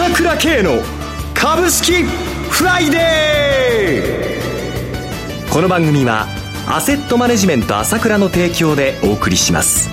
朝倉慶の株式フライデー。この番組はアセットマネジメント朝倉の提供でお送りします。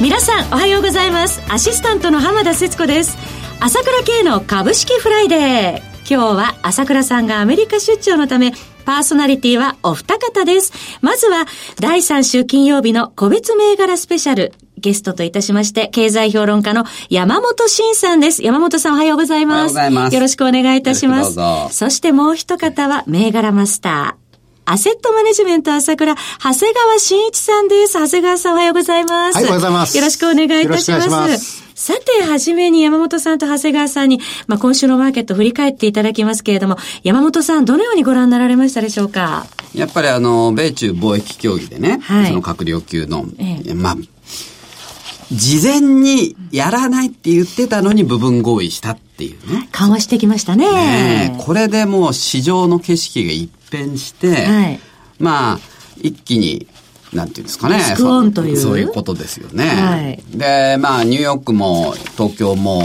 皆さんおはようございます。アシスタントの浜田節子です。朝倉慶の株式フライデー。今日は朝倉さんがアメリカ出張のためパーソナリティはお二方です。まずは、第3週金曜日の個別銘柄スペシャル。ゲストといたしまして、経済評論家の山本慎さんです。山本さんおはようございます。おはようございます。よろしくお願いいたします。そしてもう一方は、銘柄マスター。アセットマネジメント朝倉、長谷川慎一さんです。長谷川さんおはようございます。はい、おはようございます。よろしくお願いいたします。ますさて、はじめに山本さんと長谷川さんに、まあ、今週のマーケット振り返っていただきますけれども、山本さん、どのようにご覧になられましたでしょうか？やっぱりあの、米中貿易協議でね、はい、その閣僚級の、ええ、まあ、事前にやらないって言ってたのに部分合意したっていうね。緩和してきましたね。ねこれでもう市場の景色が一変して、はい、まあ、一気になんていうんですかね。スクオンという。そういうことですよね。はい、で、まあ、ニューヨークも東京も、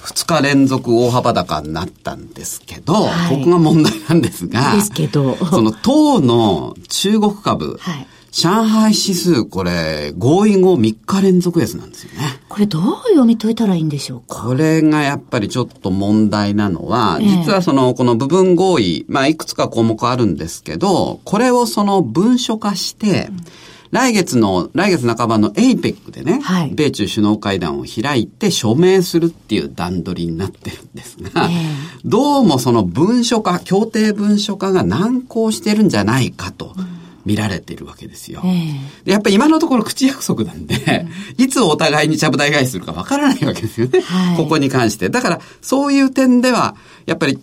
2日連続大幅高になったんですけど、はい、ここが問題なんですが、ですけど、その当の中国株、はい上海指数、これ、合意後3日連続安なんですよね。これどう読み解いたらいいんでしょうか？これがやっぱりちょっと問題なのは、えー、実はその、この部分合意、まあ、いくつか項目あるんですけど、これをその文書化して、うん。来月の、来月半ばの APEC でね、はい、米中首脳会談を開いて署名するっていう段取りになってるんですが、えー、どうもその文書化、協定文書化が難航してるんじゃないかと。うん見られているわけですよ。えー、やっぱり今のところ口約束なんで、いつお互いにちゃぶ台返しするかわからないわけですよね、はい。ここに関して。だから、そういう点では、やっぱり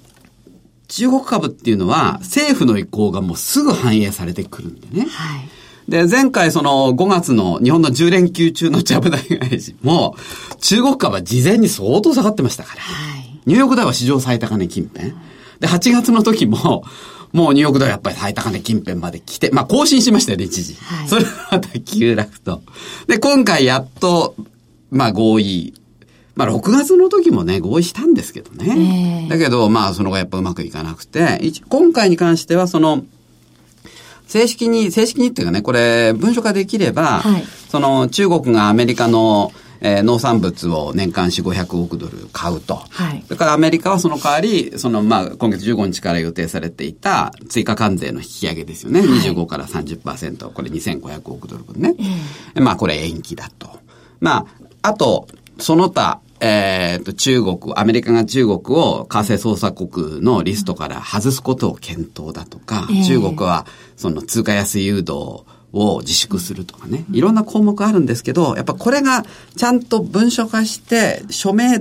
中国株っていうのは政府の意向がもうすぐ反映されてくるんでね。はい、で、前回その5月の日本の10連休中のちゃぶ台返しも、中国株は事前に相当下がってましたから。はい、ニューヨークダウは史上最高値近辺。で、8月の時も、もうニューヨークダウやっぱり最高値近辺まで来て、まあ更新しましたよね、一時。はい、それはまた急落と。で、今回やっと、まあ合意。まあ6月の時もね、合意したんですけどね。えー、だけど、まあその後やっぱうまくいかなくて、今回に関してはその、正式に、正式にっていうかね、これ文書化できれば、はい、その中国がアメリカのえー、農産物を年間4、500億ドル買うと。はい。それからアメリカはその代わり、その、まあ、今月15日から予定されていた追加関税の引き上げですよね。はい、25から30%。これ2500億ドル分ね。えー、まあ、これ延期だと。まあ、あと、その他、えっ、ー、と、中国、アメリカが中国を為替操作国のリストから外すことを検討だとか、えー、中国はその通貨安誘導を自粛するとかね、いろんな項目あるんですけど、やっぱこれがちゃんと文書化して署名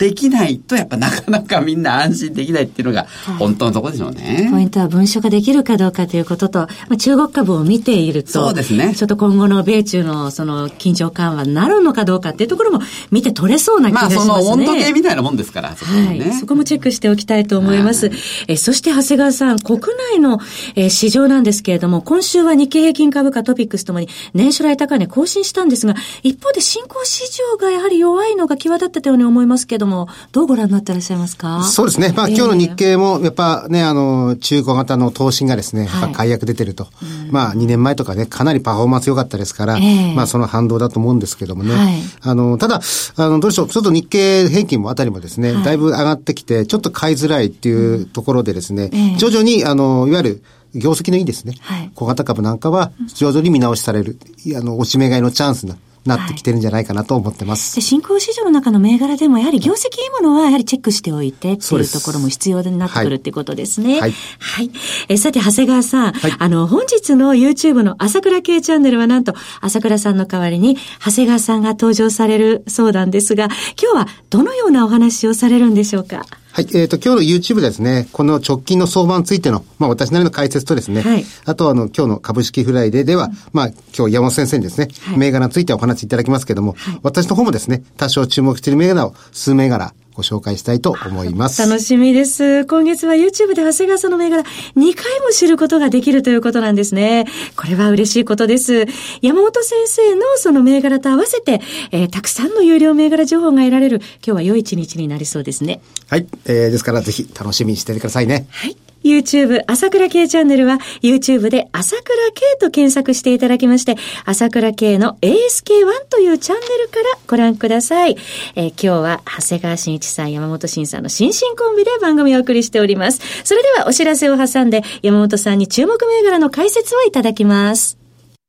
できないと、やっぱなかなかみんな安心できないっていうのが、本当のところでしょうね、はい。ポイントは文書化できるかどうかということと、まあ、中国株を見ていると、そうですね。ちょっと今後の米中のその緊張緩和になるのかどうかっていうところも見て取れそうな気がしますね。まあ、その温度計みたいなもんですから、そこ、ね、はい。そこもチェックしておきたいと思います。はい、えそして長谷川さん、国内の、え市場なんですけれども、今週は日経平均株価トピックスともに年初来高値更新したんですが、一方で新興市場がやはり弱いのが際立ってたように思いますけれども、どうご覧なってらっしゃいますか？そうですね。まあ、今日の日経も、やっぱね、あの、中古型の投資がですね、やっぱ解約出てると。まあ、2年前とかね、かなりパフォーマンス良かったですから、まあ、その反動だと思うんですけどもね。あの、ただ、あの、どうでしょう、ちょっと日経平均もあたりもですね、だいぶ上がってきて、ちょっと買いづらいっていうところでですね、徐々に、あの、いわゆる、業績のいいですね、小型株なんかは徐々に見直しされる、あの、押し目買いのチャンスななってきてるんじゃないかなと思ってます。で新興市場の中の銘柄でも、やはり業績いいものはやはりチェックしておいてっていうところも必要になってくるってことですね。はい。はい。えさて、長谷川さん、はい、あの、本日の YouTube の朝倉慶チャンネルはなんと、朝倉さんの代わりに、長谷川さんが登場されるそうなんですが、今日はどのようなお話をされるんでしょうか？はい。えっ、ー、と、今日の YouTube ですね、この直近の相場についての、まあ私なりの解説とですね、はい、あとあの、今日の株式フライデーでは、うん、まあ今日山本先生にですね、はい、銘柄についてお話しいただきますけども、はい、私の方もですね、多少注目している銘柄を数銘柄ご紹介したいと思います。楽しみです。今月は YouTube で長谷川さんの銘柄2回も知ることができるということなんですね。これは嬉しいことです。山本先生のその銘柄と合わせて、えー、たくさんの有料銘柄情報が得られる、今日は良い一日になりそうですね。はい。えー、ですからぜひ楽しみにしててくださいね。はい。YouTube 朝倉慶チャンネルは YouTube で朝倉慶と検索していただきまして、朝倉慶の ASK1 というチャンネルからご覧ください。えー、今日は長谷川慎一さん、山本慎さんの新進コンビで番組をお送りしております。それではお知らせを挟んで山本さんに注目銘柄の解説をいただきます。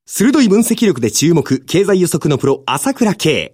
鋭い分析力で注目、経済予測のプロ、朝倉慶。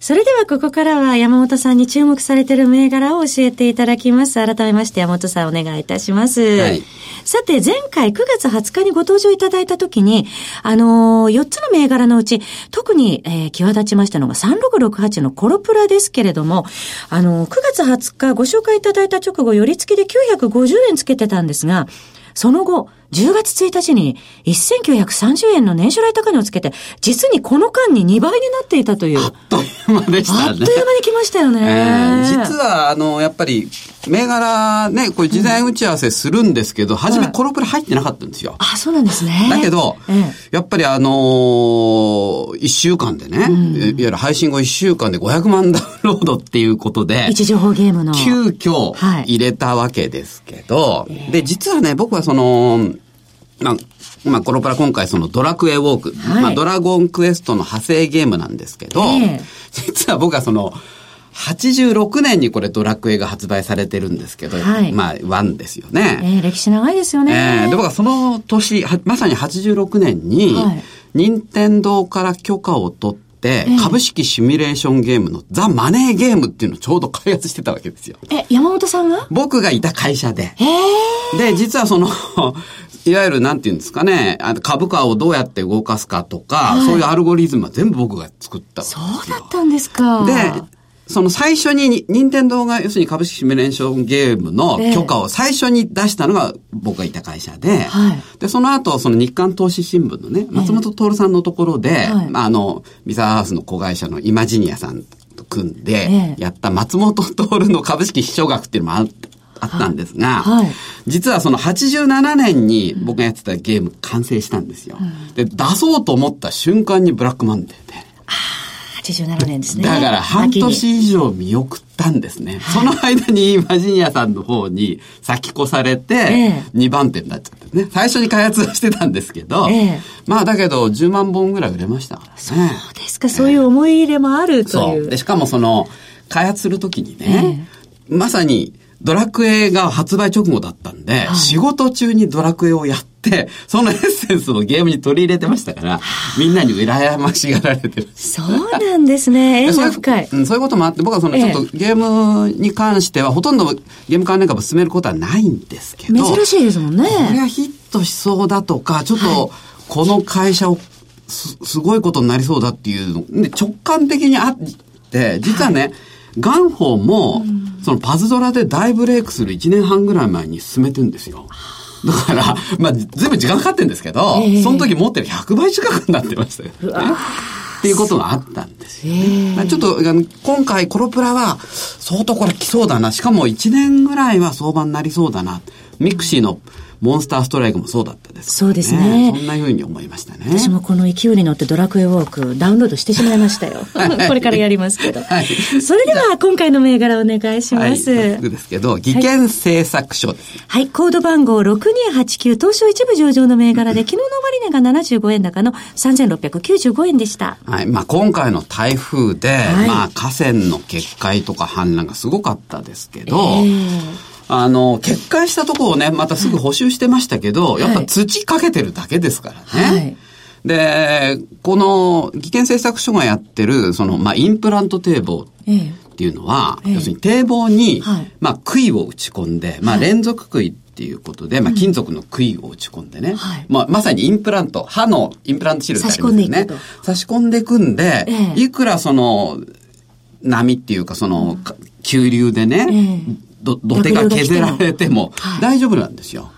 それではここからは山本さんに注目されている銘柄を教えていただきます。改めまして山本さんお願いいたします。はい、さて、前回9月20日にご登場いただいたときに、あのー、4つの銘柄のうち、特に、えー、際立ちましたのが3668のコロプラですけれども、あのー、9月20日ご紹介いただいた直後、寄り付きで950円つけてたんですが、その後、10月1日に1930円の年初来高値をつけて、実にこの間に2倍になっていたという。あっという間でしたね。あっという間に来ましたよね。えー、実は、あの、やっぱり、銘柄ね、これ事前打ち合わせするんですけど、うん、初めコロプラ入ってなかったんですよ。あ、そうなんですね。だけど、ええ、やっぱりあのー、1週間でね、うん、いわゆる配信後1週間で500万ダウンロードっていうことで、位置情報ゲームの。急遽入れたわけですけど、はい、で、実はね、僕はその、まあ、まあ、コロパラ今回そのドラクエウォーク、はい、まあ、ドラゴンクエストの派生ゲームなんですけど、えー、実は僕はその、86年にこれドラクエが発売されてるんですけど、はい、まあ、1ですよね。えー、歴史長いですよね。えー、で、僕はその年、まさに86年に、はい、任天堂から許可を取って、株式シミュレーションゲームのザ・マネーゲームっていうのをちょうど開発してたわけですよ。え、山本さんが？僕がいた会社で。で、実はその いわゆるなんていうんですかね、あの株価をどうやって動かすかとか、はい、そういうアルゴリズムは全部僕が作ったそうだったんですか。で、その最初に、任天堂が要するに株式シミュレーションゲームの許可を最初に出したのが僕がいた会社で、はい、で、その後、その日刊投資新聞のね、松本徹さんのところで、はい、あの、ミサーハウスの子会社のイマジニアさんと組んで、やった松本徹の株式秘書額っていうのもあって、あったんですが、はい、実はその87年に僕がやってたゲーム完成したんですよ。うん、で、出そうと思った瞬間にブラックマンデーで。87年ですね。だから半年以上見送ったんですね。その間にマジニアさんの方に先越されて、2番手になっちゃってね。最初に開発してたんですけど、まあだけど10万本ぐらい売れました、ね。そうですか、そういう思い入れもあるという。そう。で、しかもその、開発するときにね、まさにドラクエが発売直後だったんで、はい、仕事中にドラクエをやって、そのエッセンスをゲームに取り入れてましたから、みんなに羨ましがられてる。そうなんですね。縁が深いそういう。こともあって、僕はそのちょっとゲームに関しては、ほとんどゲーム関連株進めることはないんですけど。珍しいですもんね。これはヒットしそうだとか、ちょっと、この会社をすすごいことになりそうだっていうの、で直感的にあって、実はね、はいガンホーも、そのパズドラで大ブレイクする1年半ぐらい前に進めてるんですよ。だから、まあ、全部時間かかってるんですけど、えー、その時持ってる100倍近くになってましたよ、ね。っていうことがあったんですよ、ね。ちょっと、今回コロプラは、相当これ来そうだな。しかも1年ぐらいは相場になりそうだな。ミクシーのモンスターストライクもそうだったです、ね、そうですね。そんなふうに思いましたね。私もこの勢いに乗ってドラクエウォークダウンロードしてしまいましたよ。これからやりますけど。はい、それでは今回の銘柄お願いします。はい、ですけど、技研製作所です、はい、はい、コード番号6289東証一部上場の銘柄で、昨日の終値が75円高の3695円でした。はい。まあ今回の台風で、はい、まあ河川の決壊とか氾濫がすごかったですけど、えーあの、決壊したところをね、またすぐ補修してましたけど、やっぱ土かけてるだけですからね。はい。で、この、技研製作所がやってる、その、まあ、インプラント堤防っていうのは、ええ、要するに堤防に、はい、まあ、杭を打ち込んで、まあ、連続杭っていうことで、まあ、金属の杭を打ち込んでね、はい、まあ、まさにインプラント、歯のインプラントシールってありますよね。差し込んでいくんで、ええ、いくらその、波っていうか、その、急流でね、ど土手が削られても大丈夫なんですよ。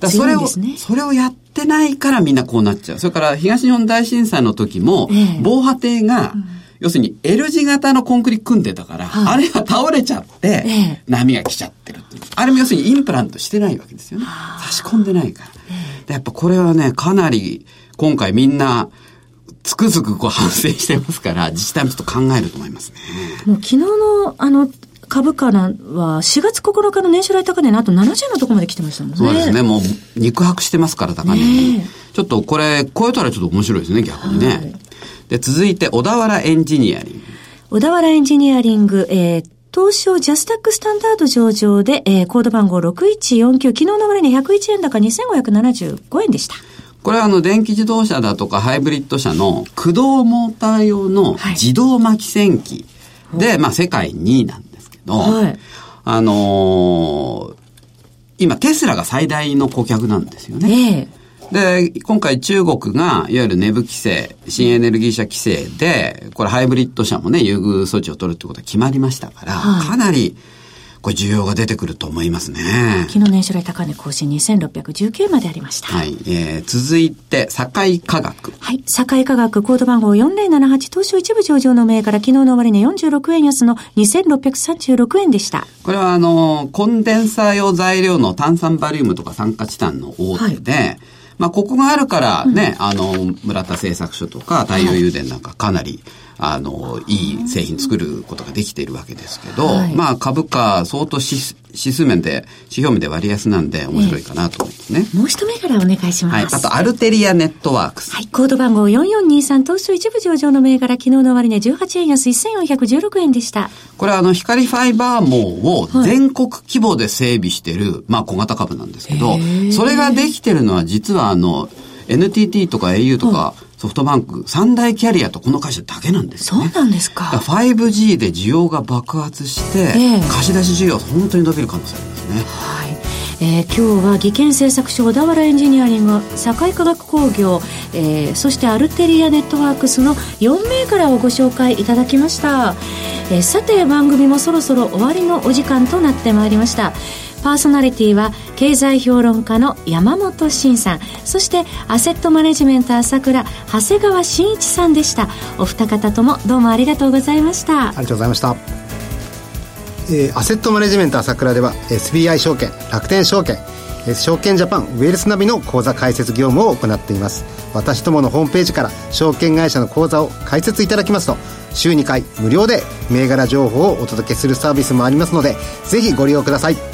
だそれを、それをやってないからみんなこうなっちゃう。それから東日本大震災の時も、防波堤が、要するに L 字型のコンクリ組んでたから、あれが倒れちゃって、波が来ちゃってるあれも要するにインプラントしてないわけですよね。差し込んでないから。やっぱこれはね、かなり今回みんな、つくづくこう反省してますから、自治体もちょっと考えると思いますね。もう昨日のあの株価は4月9日の年初来高値のあと70のところまで来てましたもんね。そうですね。もう肉薄してますから高値に。ね、ちょっとこれ超えたらちょっと面白いですね、逆にね。はい、で、続いて小田原エンジニアリング。小田原エンジニアリング、えー、東証ジャスタックスタンダード上場で、えー、コード番号6149、昨日の終値101円高2575円でした。これはあの電気自動車だとかハイブリッド車の駆動モーター用の自動巻き線機で、はい、まあ世界2位なんど、はい、あのー、今テスラが最大の顧客なんですよね。えー、で、今回中国が、いわゆるネブ規制、新エネルギー車規制で、これハイブリッド車もね、優遇措置を取るってことが決まりましたから、はい、かなり、これ需要が出てくると思いますね。昨日年初来高値更新2619までありました。はい。えー、続いて、堺化学。はい。堺化学、コード番号4078、東証一部上場の銘柄、昨日の終値46円安の2636円でした。これはあの、コンデンサー用材料の炭酸バリウムとか酸化チタンの大手で、はいまあ、ここがあるからね、うん、あの、村田製作所とか太陽油田なんかかなり、はいあの、いい製品作ることができているわけですけど、はい、まあ株価相当指数面で、指標面で割安なんで面白いかなと思いますね。えー、もう一銘柄お願いします。はい。あと、アルテリアネットワークス。はい。コード番号4423、東証一部上場の銘柄、昨日の終値18円安1416円でした。これはあの、光ファイバー網を全国規模で整備してる、はい、まあ小型株なんですけど、それができてるのは実はあの、NTT とか au とか、ソフトバンク、三大キャリアとこの会社だけなんですよね。そうなんですか。か 5G で需要が爆発して、えー、貸し出し需要本当に伸びる可能性ありますね。はい。えー、今日は技研製作所小田原エンジニアリング堺化学工業、えー、そしてアルテリアネットワークスの4銘柄をご紹介いただきました、えー、さて番組もそろそろ終わりのお時間となってまいりましたパーソナリティは経済評論家の山本慎さん。そしてアセットマネジメント朝倉長谷川慎一さんでした。お二方ともどうもありがとうございました。ありがとうございました。えー、アセットマネジメント朝倉では SBI 証券楽天証券証券ジャパンウェルスナビの口座開設業務を行っています。私どものホームページから証券会社の口座を開設いただきますと週2回無料で銘柄情報をお届けするサービスもありますのでぜひご利用ください。